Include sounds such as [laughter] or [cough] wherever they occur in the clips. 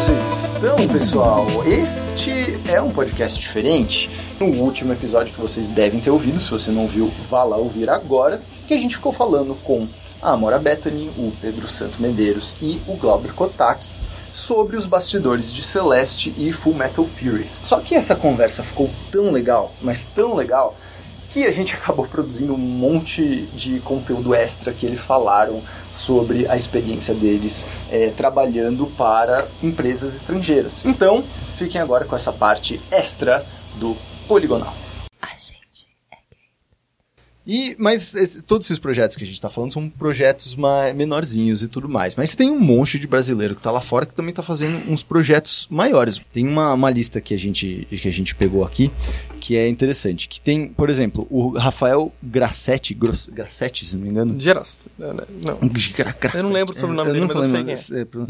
vocês estão, pessoal? Este é um podcast diferente. No último episódio que vocês devem ter ouvido, se você não viu, vá lá ouvir agora, que a gente ficou falando com a Amora Bethany, o Pedro Santo Medeiros e o Glauber Kotak sobre os bastidores de Celeste e Full Metal Furies. Só que essa conversa ficou tão legal, mas tão legal, que a gente [laughs] acabou produzindo um monte de conteúdo extra que eles falaram sobre a experiência deles é, trabalhando para empresas estrangeiras. Então, fiquem agora com essa parte extra do Poligonal. E, mas esse- todos esses projetos que a gente está falando são projetos ma- menorzinhos e tudo mais. Mas tem um monte de brasileiro que está lá fora que também está fazendo uns projetos maiores. Tem uma, uma lista que a, gente, que a gente pegou aqui que é interessante. Que tem, por exemplo, o Rafael Grassetti, Gros- Grassetti, se não me engano. Geras. Não. [laughs] Gra- Grassetti. Eu não lembro o sobrenome Eu dele, nunca mas eu sei é, pro-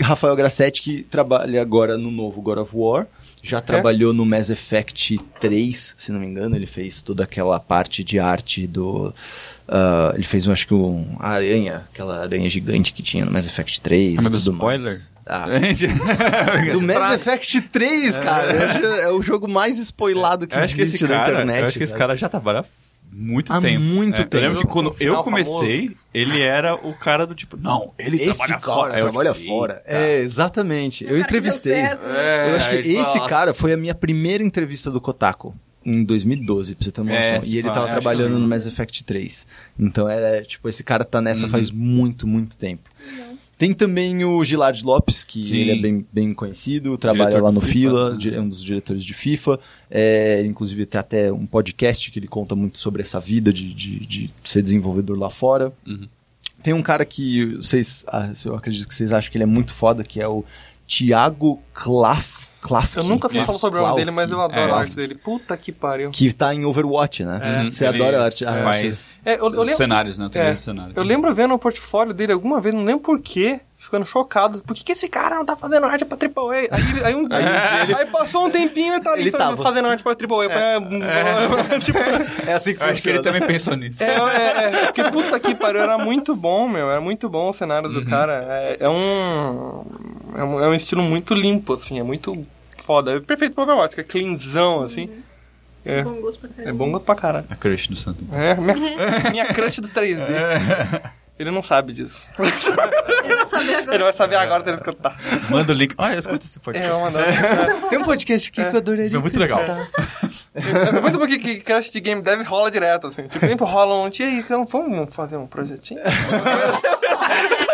Rafael Grassetti, que trabalha agora no novo God of War. Já trabalhou no Mass Effect 3, se não me engano. Ele fez toda aquela parte de arte do. ah, ele fez, eu acho que, um, a aranha, aquela aranha gigante que tinha no Mass Effect 3. Ah, mas tudo spoiler? mais. Ah, do [laughs] Mass Effect 3, cara. É. É o jogo mais spoilado que Eu que existe esse na cara, internet. acho que esse sabe? cara já trabalha muito Há tempo. muito É, tempo. Eu lembro que quando Um eu comecei, ele era o cara do tipo, não, ele Esse trabalha cara fora. Trabalha tipo, fora. É, exatamente. Eu que entrevistei. certo, né? Eu acho que esse nossa. cara foi a minha primeira entrevista do Kotaku. Em 2012, pra você ter uma É, noção. se e ele tava que trabalhando eu no. Mass Effect 3. Então era, tipo, esse cara tá nessa faz Uhum. muito, muito tempo. Tem também o Gilard Lopes, que Sim. ele é bem, bem conhecido, trabalha Diretor lá no FIFA, Fila, é um dos diretores de FIFA. É, inclusive tem até um podcast que ele conta muito sobre essa vida de, de, de ser desenvolvedor lá fora. Uhum. Tem um cara que vocês, ah, eu acredito que vocês acham que ele é muito foda, que é o Thiago Klaf, Klafki. Eu nunca sei Isso, falar sobre o nome dele, mas eu adoro É. a arte dele. Puta que pariu. Que tá em Overwatch, né? É. Você Ele adora a arte. a arte. Faz É, eu, eu os lembro, cenários, né? O 3D é, cenário. eu lembro vendo o portfólio dele alguma vez, não lembro porquê, ficando chocado. Por que, que esse cara não tá fazendo arte pra AAA? Aí, ele- aí, um, aí, [laughs] aí passou um tempinho e tá ali Ele fazendo, tava. fazendo arte pra AAA. Eu falei, é, [laughs] tipo, [laughs] É assim que Eu acho que funciona. ele também pensou nisso. é, é, é, porque puta que pariu, era muito bom, meu. Era muito bom o cenário Uhum. do cara. É, é um, é um. É um estilo muito limpo, assim, é muito foda. É perfeito pro Overwatch, que é cleanzão, assim. É, Bom gosto pra caramba. é bom gosto pra caralho. A crush do Santo. É, minha, minha crush do 3D. Ele não sabe disso. Eu não sabia agora. Ele vai saber agora ele escutar. Manda o link. Olha, escuta esse É, podcast. eu vou mandar. Tem um podcast aqui que eu adoraria É que muito legal. escutasse. É muito porque que crush de game dev rola direto, assim. Tipo, sempre rola um. E aí, então, vamos fazer um projetinho? [laughs]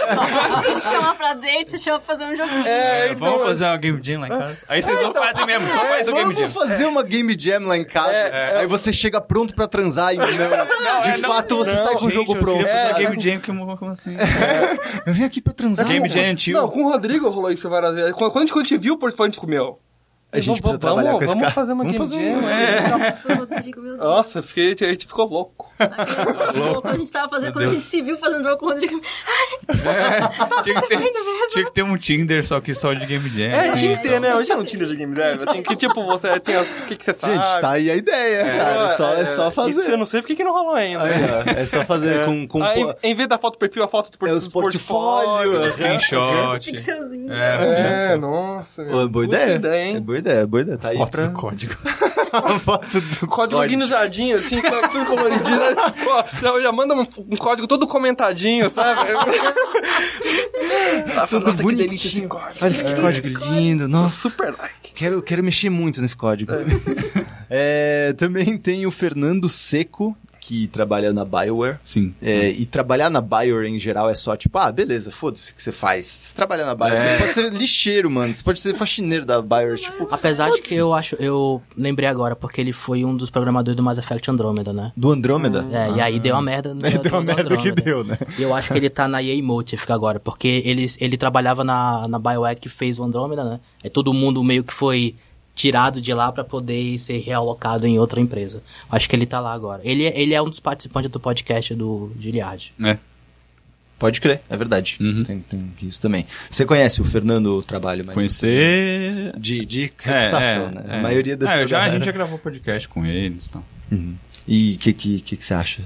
[laughs] Alguém chama pra date, você chama pra fazer um joguinho. É, É, vamos fazer uma game jam lá em casa? Aí vocês não fazem mesmo, só faz o game Vamos jam. fazer uma game jam lá em casa. É, Aí você chega pronto pra transar e não. de é, fato, você não, sai com o jogo eu pronto. É, uma game jam, como, como assim? Eu vim aqui pra transar. Game jam antigo. Não, com o Rodrigo rolou isso várias vezes. Quando quando a gente, quando a gente viu o portfólio, a gente ficou, meu. A gente precisa vamos, trabalhar com esse vamos cara. fazer uma Vamos game fazer um- jam. É. Nossa, eu a gente ficou louco. Quando a gente tava fazendo, quando a gente se viu fazendo jogo com o Rodrigo. Tinha que, ter, acontecendo mesmo. tinha que ter um Tinder, só que só de game jam. É, assim. tinha que ter, né? Hoje não Tinder de game dev. Assim, que tipo, você tem. O que, que você faz? Gente, tá aí a ideia, cara. É só, é só Isso eu fazer. não sei porque que não rolou ainda. Ó, é só fazer com. com Aí, po- em vez da foto perfil, a foto do É portfólio. os portfólios. Screenshot. Pixelzinho. É, nossa. É boa Puta ideia. ideia, É hein? boa ideia, é boa ideia. Tá aí Foto pra... do código. [laughs] a foto do Código organizadinho, assim, tudo coloridinho. né? Pô, já- já manda um, um código todo comentadinho, sabe? [laughs] tá, Tudo nossa, que bonitinho. delícia esse código. Olha esse código lindo. Nossa, Super like. quero, quero mexer muito nesse código. É, [laughs] também tem o Fernando Seco, que trabalha na Bioware. Sim. É, e trabalhar na Bioware em geral é só tipo, ah, beleza, foda-se o que você faz. Se trabalhar na Bioware, É. você pode ser lixeiro, mano. Você pode ser faxineiro da Bioware, tipo, Apesar de que eu acho, eu lembrei agora, porque ele foi um dos programadores do Mass Effect Andromeda, né? Do Andrômeda. É, e aí deu uma merda. no- [laughs] É, deu uma merda que Andromeda. deu, né? E eu acho que ele tá na EA Motive agora, porque ele, ele trabalhava na, na BioWare que fez o Andromeda, né? Aí todo mundo meio que foi tirado de lá pra poder ser realocado em outra empresa. Acho que ele tá lá agora. Ele, é- ele é um dos participantes do podcast do Giliard. É. Pode crer, é verdade. Uhum. Tem, tem isso também. Você conhece o Fernando o trabalho mais Conhecer. de, de É, reputação, é, né? é. A maioria dessas Ah, já, a gente [laughs] já gravou podcast com eles e tal. Uhum. E o que, que, que, que você acha?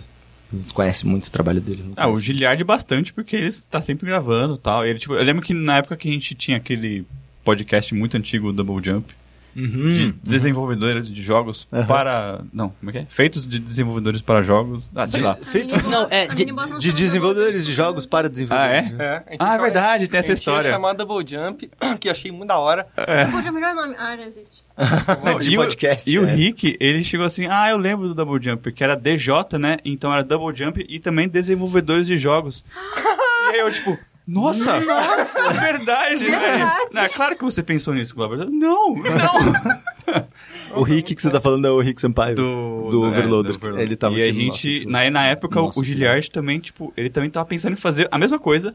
conhece muito o trabalho dele. não Ah, o. Giliard bastante, porque ele está sempre gravando e tal. Ele, tipo, eu lembro que na época que a gente tinha aquele podcast muito antigo, o Double Jump, de desenvolvedores de jogos Uhum. para... Não, como é que é? Feitos de desenvolvedores para jogos... Ah, sei lá. Feitos Não, é, de- de chama desenvolvedores de jogos para Ah, desenvolvedores. é? É, a gente Ah, é verdade, tem essa a gente tinha história. chamado Double Jump, [coughs] que eu achei muito da hora. Double Jump é o melhor nome. Ah, [laughs] não existe. De e o- podcast, E o é. Rick, ele chegou assim, ah, eu lembro do Double Jump, que era DJ, né? Então era Double Jump e também desenvolvedores de jogos. [gasps] e aí eu, tipo, nossa! Nossa! É verdade, velho! Verdade. Não, é claro que você pensou nisso, Glauber. Não, [laughs] não! O Rick que você tá falando é o Rick Sampaio. Do, Do é, Overloader. do Overloader. Ele tava e a no gente, nosso- na, na época, nosso o Giliard também, tipo, ele também tava pensando em fazer a mesma coisa.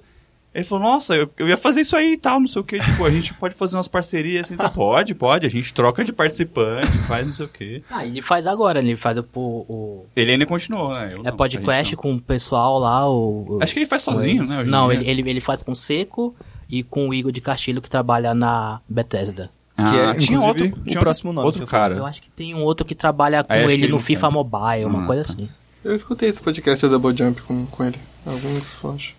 Ele falou, nossa, eu, eu ia fazer isso aí e tal, não sei o que. Tipo, a gente pode fazer umas parcerias assim. Então, pode, pode. A gente troca de participante, faz não sei o que. Ah, ele faz agora, ele faz o, o Ele ainda continuou, né? Eu é não, podcast com o pessoal lá, o... o- Acho que ele faz sozinho, né? Não, ele, ele, ele faz com o Seco e com o Igor de Castilho, que trabalha na Bethesda. Ah, que é, tinha outro, o tinha outro- próximo nome Outro cara. Eu acho que tem um outro que trabalha com Aí ele no FIFA faz. Mobile, uma Ah, coisa tá. assim. Eu escutei esse podcast da Double Jump com, com ele. Alguns, eu acho.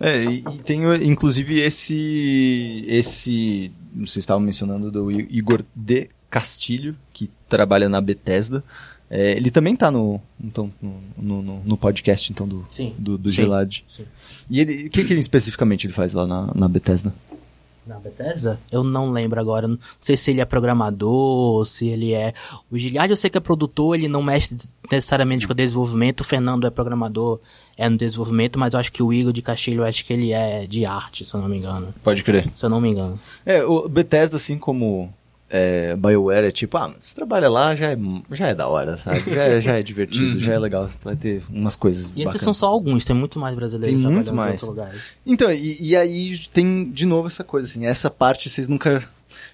É, e, e tem inclusive esse. Esse. Vocês estavam mencionando do Igor de Castilho, que trabalha na Bethesda. É, ele também tá no, então, no, no, no- podcast então, do, Sim. do, do Sim. Sim. E ele, o que, que ele especificamente ele faz lá na, na Bethesda? Na Bethesda? Eu não lembro agora. Não sei se ele é programador, se ele é. O Giliard eu sei que é produtor, ele não mexe necessariamente com desenvolvimento. O Fernando é programador, é no desenvolvimento, mas eu acho que o Igor de Castilho, eu acho que ele é de arte, se eu não me engano. Pode crer. Se eu não me engano. É, o Bethesda, assim como é, BioWare, é tipo, ah, você trabalha lá, já é, já é da hora, sabe? [laughs] Já, é- já é divertido, já é legal, você vai ter umas coisas E esses são só alguns, tem muito mais brasileiros Tem muito trabalhando em mais. outros lugares. Então, e, e aí tem de novo essa coisa, assim, essa parte vocês nunca.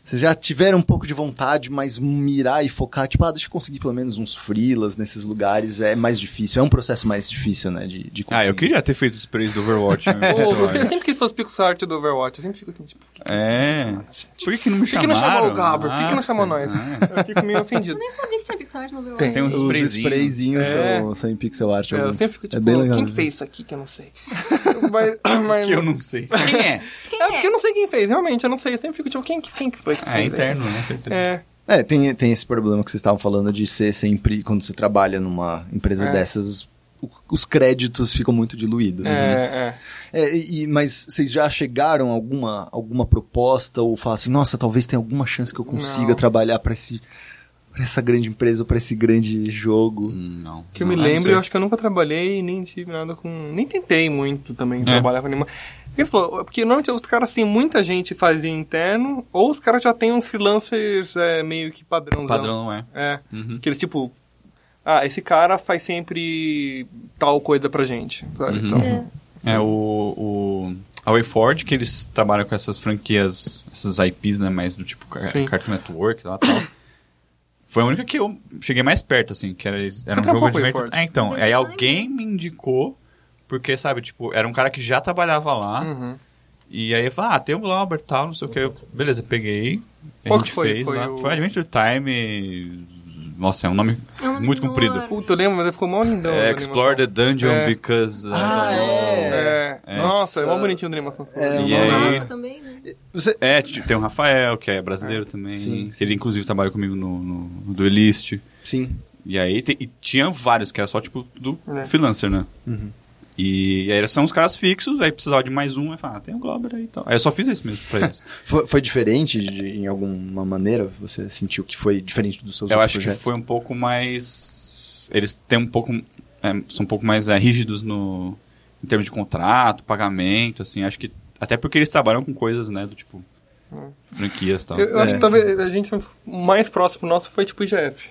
Vocês já tiveram um pouco de vontade, mas mirar e focar, tipo, ah, deixa eu conseguir pelo menos uns freelas nesses lugares, é mais difícil, é um processo mais difícil, né, de, de conseguir. Ah, eu queria ter feito os sprays do Overwatch. né? [laughs] Pô, você Olha. sempre quis fazer os pixel art do Overwatch. Eu sempre fico assim, tipo, É. Por que, que não me por que, que chamaram? não chamou o Gabriel? Por que, que não Ah, chamou nós? ah. Eu fico meio ofendido. Eu nem sabia que tinha Pixar no Overwatch. Tem uns Os sprayzinhos. É. são, são em pixel art. É, eu sempre fico é tipo, bem legal. quem né? que fez isso aqui que eu não sei? mas, mas- [laughs] Que eu não sei. Quem é? Quem É porque eu não sei quem fez, realmente, eu não sei. Eu sempre fico tipo, quem, que- quem que foi que [laughs] É interno, né? É, É, tem, tem esse problema que vocês estavam falando de ser sempre, quando você trabalha numa empresa É. dessas, o- os créditos ficam muito diluídos. né? é, é. É, e, mas vocês já chegaram a alguma, alguma proposta ou falam assim, nossa, talvez tenha alguma chance que eu consiga Não. trabalhar para esse pra essa grande empresa ou pra esse grande jogo? Não. Que eu Não, me lembro, eu acho que eu nunca trabalhei e nem tive nada com. Nem tentei muito também É. trabalhar com nenhuma. Porque Ele falou, porque normalmente os caras têm muita gente fazia interno, ou os caras já têm uns freelancers é, meio que. Padrão, não é. É. Uhum. Que eles tipo. Ah, esse cara faz sempre tal coisa pra gente. Sabe? Uhum. Então, É. É o, o a WayForward, que eles trabalham com essas franquias, essas IPs, né, mais do tipo Car- Sim. Cartoon Network lá e tal. Foi a única que eu cheguei mais perto, assim, que era, era um jogo de... É, então, aí alguém me indicou, porque, sabe, tipo, era um cara que já trabalhava lá, Uhum. e aí eu falei, ah, tem o Glauber e tal, não sei o que. Eu, beleza, peguei, a Qual gente que foi? fez Foi lá. o- Foi Adventure Time, nossa, é um nome É um muito do comprido. Puta, eu lembro, mas ele ficou mal lindão. É, a Explore the. Dungeon É. because... uh, Ah, é. É. É. Nossa, é mó Essa- bonitinho a animação. É, E aí- também, né? Você, É, tem o Rafael, que é brasileiro também. Sim. Ele, inclusive, trabalha comigo no, no, no Duelist. sim. E aí te- e tinha vários, que era só, tipo, do É. freelancer, né? Uhum. E, e aí são os caras fixos, aí precisava de mais um, aí fala, ah, tem o Glauber aí e tal. Aí eu só fiz isso mesmo pra eles. [laughs] Foi, foi diferente de, em alguma maneira? Você sentiu que foi diferente dos seus eu outros acho que projetos? foi um pouco mais... Eles têm um pouco... é, são um pouco mais é, rígidos no... Em termos de contrato, pagamento, assim. Acho que... Até porque eles trabalham com coisas, né, do tipo... Franquias e tal. Eu, eu acho É. que talvez a gente o mais próximo nosso foi tipo IGF.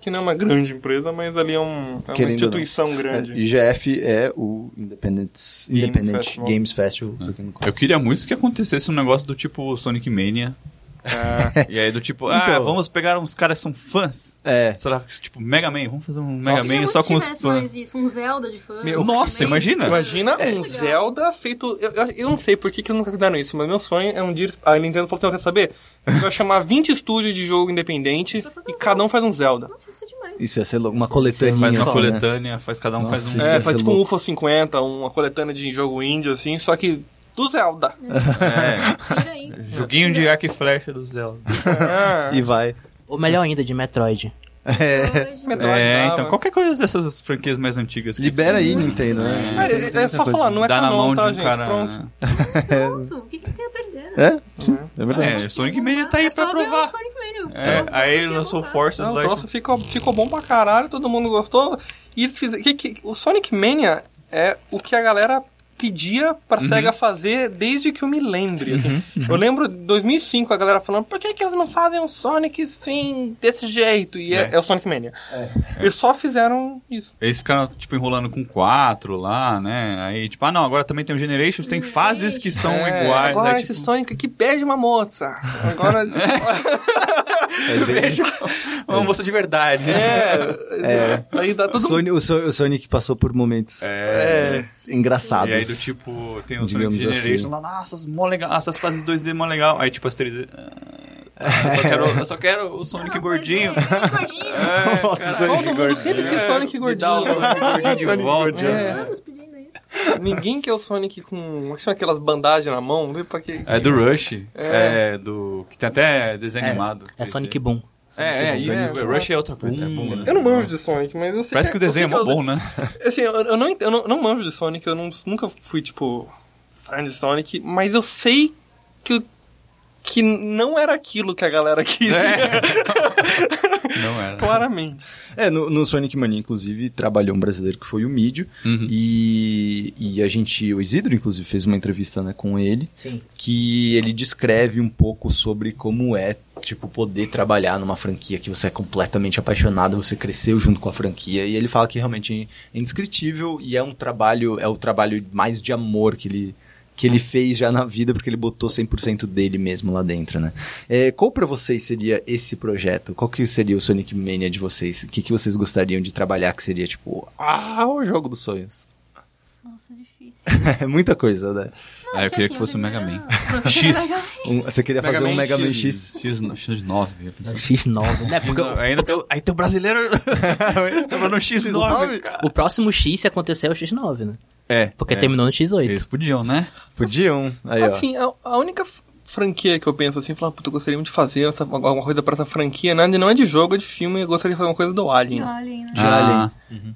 Que não é uma grande empresa, mas ali é, um, é uma ou não. instituição grande. É, IGF é o Independent, Independent Festival. Games Festival. quem não conhece. Eu queria muito que acontecesse um negócio do tipo Sonic Mania E aí do tipo, ah, Então. vamos pegar uns caras que são fãs. É. Será que, tipo, Mega Man, vamos fazer um Mega Man só com os fãs. mais isso, um Zelda de fã. Meu, Nossa, imagina. Imagina um legal. Zelda feito. Eu, eu, eu não sei por que, que nunca fizeram isso, mas meu sonho é um dia. A Nintendo falou assim: quer saber? A gente vai chamar 20 estúdios de jogo independente e um cada um faz um Zelda. Nossa, isso é demais. Isso ia ser louco, uma coletânea. Faz uma só, né? coletânea, faz cada um faz Nossa, um. isso É, faz tipo um louco. UFO 50, uma coletânea de jogo indie, assim, só que do Zelda. É, aí. joguinho de arco e flecha do Zelda. Ah, E vai. Ou melhor ainda, de Metroid. Hoje, Metroid É, então qualquer coisa dessas franquias mais antigas. que- Libera aí, Nintendo, É, né? é, é só falar, não é Dá na canon, mão tá, de um gente? cara. Pronto. né? [laughs] Pronto, o que, que eles têm a perder? É, sim, é verdade. É, Sonic Mania tá aí É pra provar. Sonic Mania. É, aí ele é lançou Forces o troço ficou, ficou bom pra caralho, todo mundo gostou. E que, que, o Sonic Mania é o que a galera pedia pra Uhum. SEGA fazer desde que eu me lembre. assim. Eu lembro de 2005 a galera falando, por que, que eles não fazem um Sonic sim, desse jeito? E é, É. é o Sonic Mania. Eles só fizeram isso. Eles ficaram, tipo, enrolando com quatro lá, né? Aí, tipo, ah, não, agora também tem o Generations, tem fases que são É, iguais. Agora aí, esse tipo, Sonic aqui pede uma moça. Agora, [laughs] tipo, [laughs] uma moça de verdade. é, aí dá O, tudo... Sonic, o, So- o Sonic passou por momentos É, engraçados. Aí, do tipo, tem o Sonic Digamos Generations assim. lá, nossa, mó legal, essas fases 2D mó legal. Aí, tipo, as 3D. ah, eu, só [laughs] quero, eu só quero o Sonic gordinho. Sonic gordinho. [laughs] É, Nossa, cara, Sonic Todo mundo sempre quis Sonic me dá o gordinho. Sonic gordinho de Sonic volta. gordinho. É. Ninguém quer o Sonic com. Como é que chama aquelas bandagens na mão? Pra quê. É do Rush. É. do. Que tem até desenho É, animado. É Sonic Boom. É, é, isso. O Rush é outra coisa. É bom, né? Eu não manjo de Sonic, mas eu sei Parece que o desenho é eu bom, né? eu- Assim, eu, eu não, eu não, não manjo de Sonic, eu não- nunca fui, tipo, fã de Sonic, mas eu sei que, o- que não era aquilo que a galera queria. É. [laughs] Não era. Claramente. É, no, no Sonic Mania, inclusive, trabalhou um brasileiro que foi o Mídio. Uhum. E, e a gente, o Isidro, inclusive, fez uma entrevista né, com ele. Sim. Que ele descreve um pouco sobre como é, tipo, poder trabalhar numa franquia que você é completamente apaixonado, você cresceu junto com a franquia. E ele fala que realmente é indescritível e é um trabalho, é o trabalho mais de amor que ele que ele fez já na vida, porque ele botou 100% dele mesmo lá dentro, né? É, qual pra vocês seria esse projeto? Qual que seria o Sonic Mania de vocês? O que, que vocês gostariam de trabalhar que seria, tipo, ah, o jogo dos sonhos? Nossa, difícil. [laughs] É muita coisa, né? Ah, eu queria assim, que fosse o [laughs] Mega Man. Você X. Um- você queria Mega fazer um Man Mega Man X, X? X, X9. eu pensei. X9. né? Porque o, Ainda tem, o- aí tem o brasileiro. [laughs] Tava no X9. o próximo X, se acontecer, é o X9, né? É. Porque é. terminou no X8. Eles podiam, né? Podiam. Aí, ó. Enfim, a, a única franquia que eu penso assim, falar, puta, eu gostaria muito de fazer essa- alguma coisa pra essa franquia, né? não é de jogo, é de filme, eu gostaria de fazer uma coisa do Alien. Alien, né? Ah,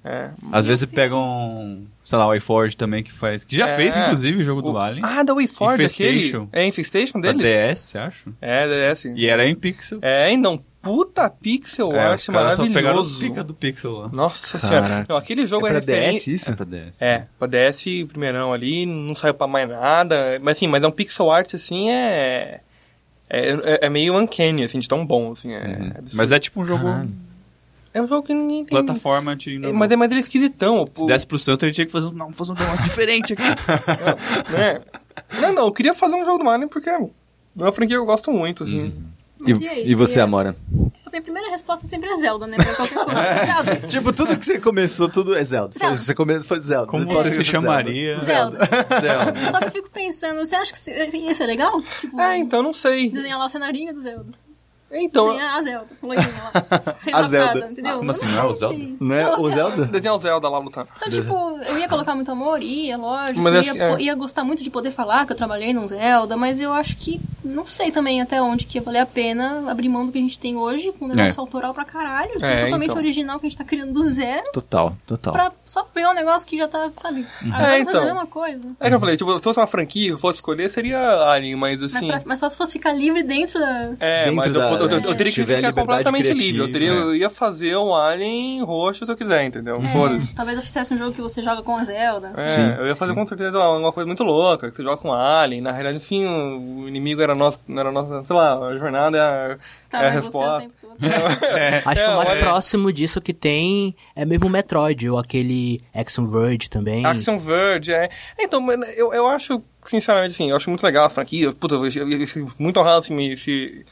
É. às vezes pegam, sei lá, o iForge também que faz. Que já É. fez, inclusive, o jogo do O- Alien. Ah, da WayForge, aquele. Infestation. É Infestation da deles? DS, acho. É, DS. E era em pixel. É, então, puta pixel É, art os caras só maravilhoso. pica do pixel lá. Nossa Caraca. senhora. Não, aquele jogo É é, pra referência. DS isso? É pra DS. É, pra DS primeirão ali, não saiu pra mais nada. Mas assim, mas é um pixel art assim, é. É, é- é meio uncanny, assim, de tão bom, assim. É, Uhum. Mas é tipo um jogo é um jogo que ninguém tem. plataforma de É, mas é mais ele é esquisitão. Se o- desse pro Santo, ele tinha que fazer, um- não, fazer um negócio diferente aqui. [laughs] né? Não, não, eu queria fazer um jogo do Alien porque é uma franquia que eu gosto muito, assim. Uhum. E, Mas e aí, e você, Amora? A minha primeira resposta sempre é Zelda, né? Pra qualquer coisa. [laughs] Já- Tipo, tudo que você começou, tudo é Zelda. Zelda. Você começou foi Zelda. Como você se foi Zelda. chamaria? Zelda. Zelda. Só que eu fico pensando, você acha que ia ser legal? Tipo, É, então, não sei. desenhar lá o cenarinho do Zelda. Então, Desenhar a Zelda, lá. [laughs] Sem A Zelda. entendeu? Como assim, não é o Zelda? Não é o Zelda? desenhar o Zelda lá lutando. Então, tipo, eu ia colocar muito amor, ia, lógico. Mas ia, é. ia gostar muito de poder falar que eu trabalhei num Zelda, mas eu acho que não sei também até onde que ia valer a pena abrir mão do que a gente tem hoje, com um negócio É. autoral pra caralho, ser É, totalmente então. original que a gente tá criando do zero, Total, total. pra só pegar um negócio que já tá, sabe, agora É, então. a mesma coisa. É que eu falei, tipo, se fosse uma franquia, eu fosse escolher, seria Alien, mas Mas, assim. pra- mas só se fosse ficar livre dentro da. É, Dentro mas da- eu- eu- eu é, teria que ficar completamente criativa, livre. Eu, teria, é. eu ia fazer um Alien roxo se eu quiser, entendeu? É, Foda-se. talvez eu fizesse um jogo que você joga com a Zelda. É, Sim, eu ia fazer com certeza uma coisa muito louca, que você joga com Alien. Na realidade, enfim, o inimigo era nosso, era nossa, sei lá, a jornada é a, Tava é a o resposta. tempo todo. [laughs] Acho É, que o mais olha- próximo disso que tem é mesmo o Metroid, ou aquele Action Verge também. Action Verge, é. Então, eu, eu acho, sinceramente, assim, eu acho muito legal a franquia. Puta, eu, eu, eu fico muito honrado se, me, se,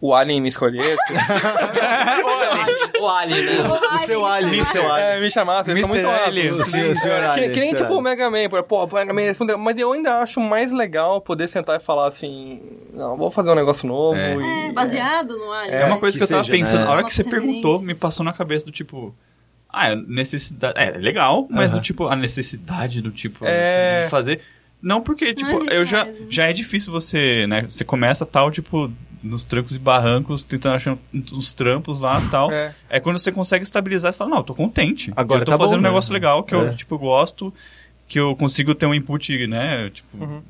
o Alien me escolhesse. [laughs] o Alien, né? O seu alien, o seu alien. é, me chamasse, Mr. muito Alien. senhor, o senhor Que, alien, que nem senhor tipo o alien. Mega Man, pô, pô, o Mega Man respondeu, mas eu ainda acho mais legal poder sentar e falar assim, não, vou fazer um negócio novo. É. e- É, baseado no Alien. É uma coisa que que, eu tava seja, pensando. né? A hora que você perguntou, me passou na cabeça do tipo. Ah, é necessidade. É legal, mas Aham. do tipo, a necessidade do tipo É. de fazer. Não, porque, tipo, existe eu já, né? já é difícil você, né? Você começa tal, tipo, nos trancos e barrancos, tentando achar uns trampos lá e tal. É. É. quando você consegue estabilizar e fala, não, eu tô contente. Agora eu tô tá bom, fazendo um né? negócio legal que É. eu, tipo, gosto, que eu consigo ter um input, né? Tipo, Uhum.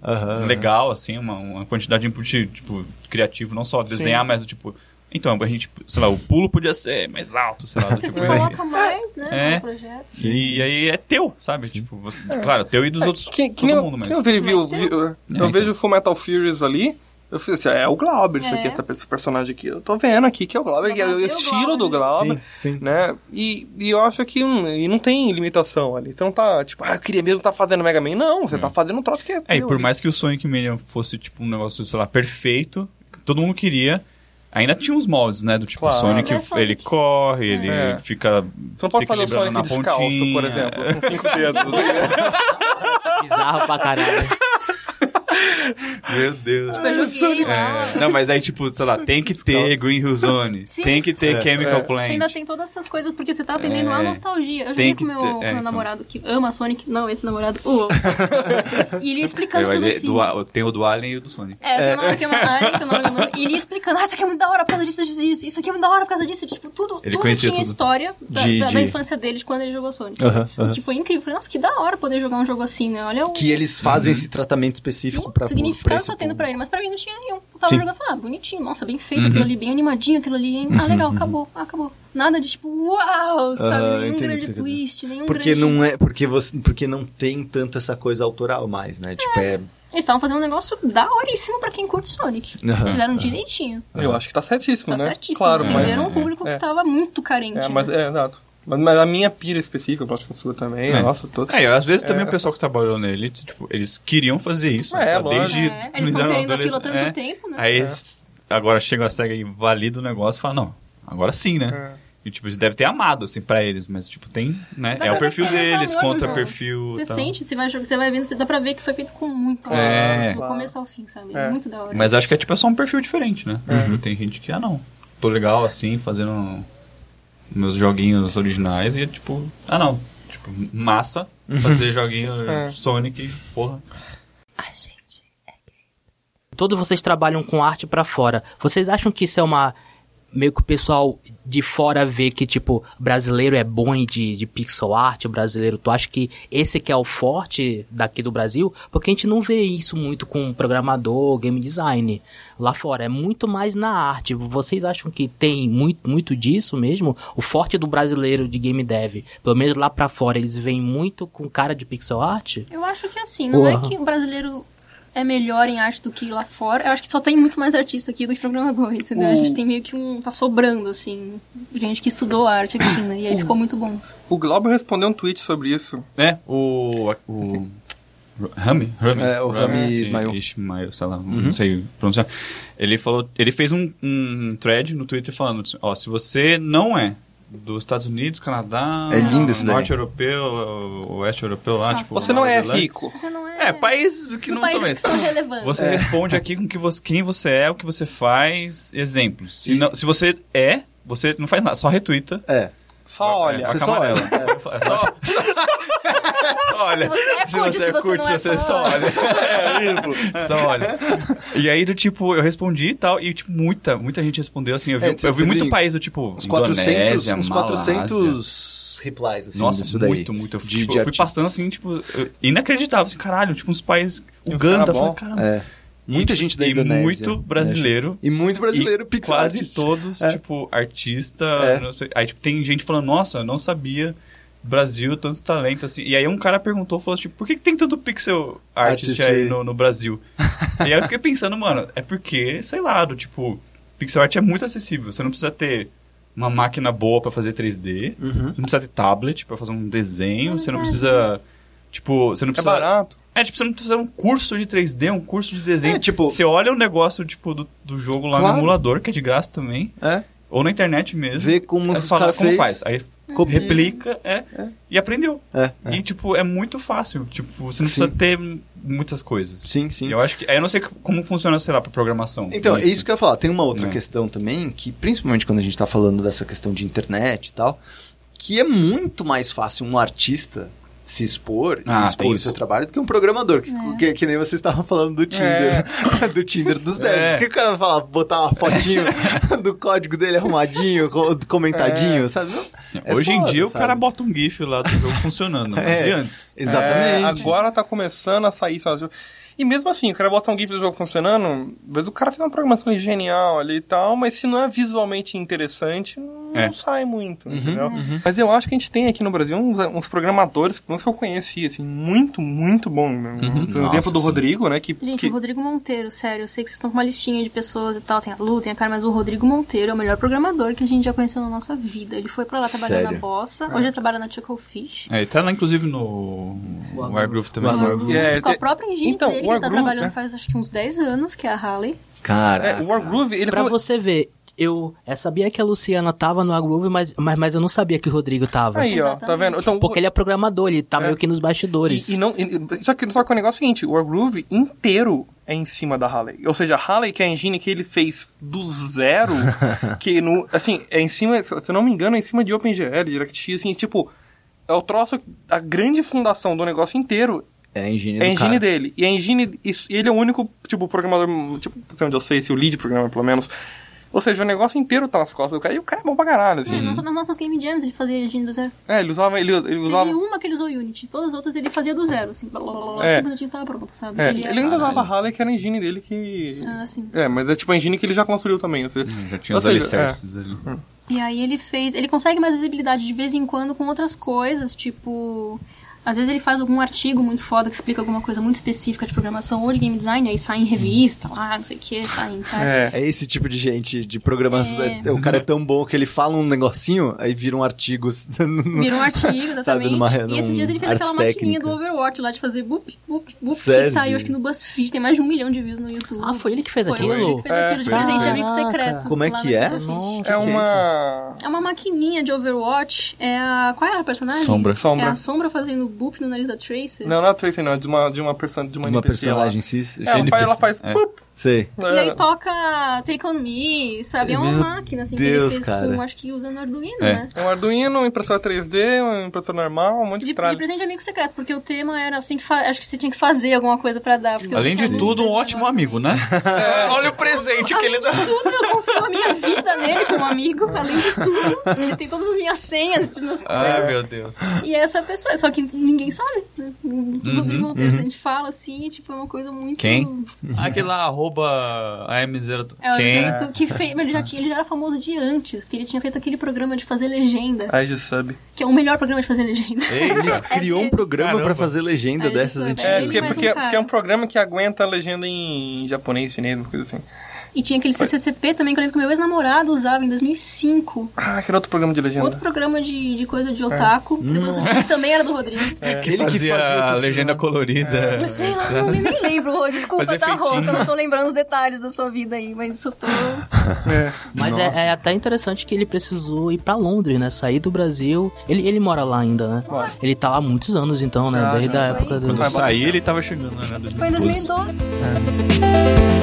Legal, assim, uma, uma quantidade de input, tipo, criativo, não só desenhar, mas, tipo, então, a gente, sei lá, o pulo podia ser mais alto, sei lá. Você se tipo, coloca mais, né, É. no projeto. e, aí é teu, sabe? Tipo, você- claro, teu e dos outros, Que, que todo nem, eu- mundo, que mas... eu vi, vi- Mas vi- eu, eu então. vejo o Full Metal Furious ali, eu fiz assim, é o Glauber isso É. aqui, essa- esse personagem aqui. Eu tô vendo aqui que é o Glauber, é o estilo do Glauber, Glauber, Sim, sim. né? E, e eu acho que hum, e não tem limitação ali. Você não tá, tipo, ah, eu queria mesmo estar fazendo Mega Man. Não, você tá fazendo um troço que é É, e por ali. mais que o Sonic Mania fosse, tipo, um negócio, sei lá, perfeito, que todo mundo queria, ainda tinha uns moldes, né? Do tipo, Claro. Sonic, É Sonic. ele corre, ele É. fica Você não pode se fazer o Sonic na descalço, pontinha. por exemplo, com [laughs] cinco dedos. Bizarro pra caralho. Meu Deus. Tipo, eu joguei lá. É, não, mas aí, tipo, sei lá, tem que ter Green Hill Zone, Sim. tem que ter É. Chemical É. Plant. Você ainda tem todas essas coisas, porque você tá atendendo É. a nostalgia. Eu Tem joguei com meu, ter- é, meu então. namorado que ama Sonic. Não, esse namorado, o outro. [laughs] e ele ia explicando vai tudo assim. do tem o do Alien e o do Sonic. É, tem uma que é uma área, que é uma- e ele ia explicando, ah, isso aqui é muito da hora por causa disso, disso, disso, isso aqui é muito da hora por causa disso, tipo, tudo, Ele tudo tinha tudo. história da, De- da- de- da infância dele, de quando ele jogou Sonic. Aham, O aham. que foi incrível. Falei, nossa, que da hora poder jogar um jogo assim, né? Olha o Que eles fazem Uhum. esse tratamento específico pra pra significado esse tá tendo pra ele, mas pra mim não tinha nenhum. Eu tava Sim. jogando e falei, ah, bonitinho, nossa, bem feito aquilo ali, bem animadinho aquilo ali, hein? Ah, legal, acabou, ah, acabou. Nada de tipo, uau, sabe? Aham, nenhum grande twist, nenhum Porque grande... não é, porque você, porque não tem tanto essa coisa autoral mais, né? Tipo, é, Eles estavam fazendo um negócio daoríssimo pra quem curte Sonic. Aham, Fizeram direitinho. Eu acho que tá certíssimo, Tá né? certíssimo. Claro, mas... Atenderam um público é. que tava muito carente. É, né? mas é, exato. Mas, mas a minha pira específica, eu acho que a sua também, É. a nossa toda. É, e às vezes também É. o pessoal que trabalhou nele, tipo, eles queriam fazer isso, É, sabe? Desde É, eles estão querendo aquilo há tanto é. tempo, né? Aí eles- agora chega a SEGA e valida o negócio e fala, não, agora sim, né? É. E tipo, eles devem ter amado, assim, pra eles, mas tipo, tem, né? Dá é o perfil deles contra jogo. perfil. Você tal. sente, você vai, jogar- você vai vendo, você dá pra ver que foi feito com muito amor, É. assim, do começo ao fim, sabe? É. Muito da hora. Mas acho que é tipo é só um perfil diferente, né? Uhum. Tem gente que, ah não, tô legal assim, fazendo meus joguinhos originais e é tipo, ah não, tipo, massa fazer joguinho [laughs] É. Sonic, porra. Todos vocês trabalham com arte pra fora. Vocês acham que isso é uma. Meio que o pessoal de fora vê que, tipo, brasileiro é bom de, de pixel art, o brasileiro. Tu acha que esse que é o forte daqui do Brasil? Porque a gente não vê isso muito com programador, game design lá fora. É muito mais na arte. Vocês acham que tem muito, muito disso mesmo? O forte do brasileiro de game dev, pelo menos lá pra fora, eles vêm muito com cara de pixel art? Eu acho que assim, não é que o brasileiro é melhor em arte do que lá fora. Eu acho que só tem muito mais artista aqui do que programador, entendeu? A gente tem meio que um. tá sobrando, assim. Gente que estudou arte aqui, né? E aí ficou muito bom. O Glauber respondeu um tweet sobre isso. É, o. o Rami? Rami? É, o Rami Ismail. Ismail, sei lá, não sei pronunciar. Ele falou. Ele fez um, um thread no Twitter falando: assim, ó, se você não é dos Estados Unidos, Canadá, É lindo isso daí. Norte Europeu, Oeste Europeu lá, Nossa. tipo. Você não é Zelândia. rico. Você não é. É, países que não países são que esses. são relevantes. Você responde aqui com que você, quem você é, o que você faz, exemplos. Se, não- se você é, você não faz nada, só retuita. é. Só olha. Você só olha. É só, só [laughs] olha. Se você é você se é você curte, não é se você só olha. É isso. Só olha. E aí, do tipo, eu respondi e tal, e tipo, muita, muita gente respondeu assim. Eu vi, É, eu vi muito país do tipo. Uns 400, Indonésia, uns Malásia. 400 replies, assim, Nossa, disso daí. muito, muito. Eu, De- tipo, de eu fui artistas. passando assim, tipo, inacreditável, assim, caralho, tipo, uns países. Uganda, cara eu falei, caramba. É. Muita E, gente da e Indonésia. muito brasileiro. E muito brasileiro E pixel quase artist. todos, É. tipo, artista, É. não sei. Aí, tipo, tem gente falando, nossa, eu não sabia Brasil, tanto talento, assim. E aí um cara perguntou, falou, tipo, por que, que tem tanto pixel artist, Artist aí no, no Brasil? e aí eu fiquei pensando, mano, é porque, sei lá, do tipo, pixel art é muito acessível. Você não precisa ter uma máquina boa pra fazer 3D, Uhum. você não precisa ter tablet pra fazer um desenho, você não precisa... Tipo, você não É precisa... barato. É, tipo, você não precisa fazer um curso de 3D, um curso de desenho. É, tipo- Você olha o negócio, tipo, do, do jogo lá Claro. no emulador, que é de graça também. É. Ou na internet mesmo. Vê como Aí os fala como fez. faz. Aí Copia. replica, é, e aprendeu. É, é. E, tipo, é muito fácil. Tipo, você não Sim. precisa ter muitas coisas. Sim, sim. Eu acho que. Aí eu não sei como funciona, sei lá, pra programação. Então, é isso que eu ia falar. Tem uma outra É. questão também, que principalmente quando a gente tá falando dessa questão de internet e tal, que é muito mais fácil um artista se expor Ah, e tem expor o seu trabalho do que um programador. Que, que, que nem vocês estavam falando do Tinder. [laughs] do Tinder dos devs. É. que o cara fala? Botar uma fotinho [laughs] do código dele arrumadinho, co- comentadinho, sabe? Não, é Hoje em foda, dia o sabe? cara bota um GIF lá do jogo funcionando. Mas [laughs] É. e antes? Exatamente. É, agora tá começando a sair sozinho. E mesmo assim, o cara bota um GIF do jogo funcionando, às vezes o cara fez uma programação genial ali e tal, mas se não é visualmente interessante, não É. sai muito, entendeu? Mas eu acho que a gente tem aqui no Brasil uns, uns programadores, pelo menos que eu conheci, assim, muito, muito bom. Né? Tem o Nossa, exemplo do sim. Rodrigo, né? Que, Gente, que- o Rodrigo Monteiro, sério, eu sei que vocês estão com uma listinha de pessoas e tal, tem a Lu, tem a cara, mas o Rodrigo Monteiro é o melhor programador que a gente já conheceu na nossa vida. Ele foi pra lá trabalhar Sério? na Bossa, hoje ele trabalha na Chucklefish. É, ele tá lá inclusive no Wargroove também. Wargroove. É, com a própria engine então, dele, o que ele tá trabalhando né? faz acho que uns 10 anos, que é a Harley. Cara, é, o Wargroove, ele Pra você ver, eu é, sabia que a Luciana tava no Groove, mas, mas, mas eu não sabia que o Rodrigo tava. Aí, ó, tá vendo? Então, Porque ele é programador, ele tá É. meio que nos bastidores. E, e não, e- só, que, só que o negócio é o seguinte, o Wargroove inteiro é em cima da Harley. Ou seja, a Harley, que é a engine que ele fez do zero, [laughs] que no, assim, é em cima, se eu não me engano, é em cima de OpenGL, DirectX, assim, tipo, é o troço, a grande fundação do negócio inteiro é a engine é a engine dele. E a engine, isso- ele é o único, tipo, programador, tipo, onde eu sei, se o lead programador, pelo menos. Ou seja, o negócio inteiro tá nas costas do cara. E o cara é bom pra caralho, assim. No- Nas nossas Game Jams ele fazia engine do zero. É, ele usava, ele, ele usava... Teve uma que ele usou Unity, todas as outras ele fazia do zero, assim, blá, blá, blá, É. cinco minutinhos tava pronto, sabe? É, Ele ele, ainda usava a Harley, que era a engine dele que... Ah, sim. É, mas é tipo a engine que ele já construiu também. Ou seja, Já tinha os alicerces ali. E aí ele fez. Ele consegue mais visibilidade de vez em quando com outras coisas, tipo. Às vezes ele faz algum artigo muito foda que explica alguma coisa muito específica de programação ou de game design, aí sai em revista, lá, não sei o que, sai em sites. É. É esse tipo de gente de programação. É. O cara é tão bom que ele fala um negocinho, aí viram artigos. [laughs] no- Vira um artigo, exatamente. [laughs] Sabe, numa- e esses num dias ele fez aquela maquininha técnica. do Overwatch lá de fazer boop, boop, boop, Sério? que saiu acho que no BuzzFeed, tem mais de um milhão de views no YouTube. Ah, foi ele que fez Foi aquilo? ele que fez É, aquilo de foi presente que de amigo secreto. Como é que é? Nossa. É é uma... É uma maquininha de Overwatch. É a. Qual é a personagem? Sombra. Sombra. É a sombra fazendo boop no nariz da Tracer. Não, não é a Tracer, não. É de uma, de uma, person... de uma, Uma NPC lá. personagem cis. É, ela faz... Ela faz É. Sei. E aí é, toca Take On Me, sabe? É uma Meu máquina, assim, Deus, que ele fez cara. com, acho que usando Arduino, É. né? é um Arduino, uma impressora 3D, uma impressora normal, um monte de, De, de tralha. presente de amigo secreto, porque o tema era, você tem que acho que você tinha que fazer alguma coisa pra dar. Além de tudo, um ótimo amigo, também. né? [laughs] Olha o presente que ele dá. Além de tudo, eu confio a minha vida nele como amigo, [laughs] além de tudo. Ele tem todas as minhas senhas de minhas Ai, coisas. meu Deus. E essa pessoa, só que ninguém sabe, né? O Uhum, Rodrigo se a gente fala assim, tipo, é uma coisa muito... Quem? [laughs] Aquele lá, arroba AM0. É, o Quem? Zé que fez, ele já, tinha, ele já era famoso de antes, porque ele tinha feito aquele programa de fazer legenda, Ai, de sub. que é o melhor programa de fazer legenda. [laughs] Ele criou um programa Caramba. pra fazer legenda É, dessas é. antigas. É, porque, um porque, cara. porque é um programa que aguenta a legenda em japonês, chinês, uma coisa assim. E tinha aquele CCCP também, que eu lembro que meu ex-namorado usava em 2005. Ah, que era outro programa de legenda. Outro programa de, de coisa de otaku. Depois que também era do Rodrigo. Aquele que Fazia fazia a legenda colorida. Eu sei lá, não, nem lembro. Rô. Desculpa, Fazer tá, não tô lembrando os detalhes da sua vida aí, mas isso tô... [laughs] É. Mas é, é até interessante que ele precisou ir pra Londres, né? Sair do Brasil. Ele, ele mora lá ainda, né? Mora. Ele tá lá há muitos anos, então, né? Já, Desde já. a época do. Quando eu saí, ele tava chegando, né? Foi em 2012. 2012.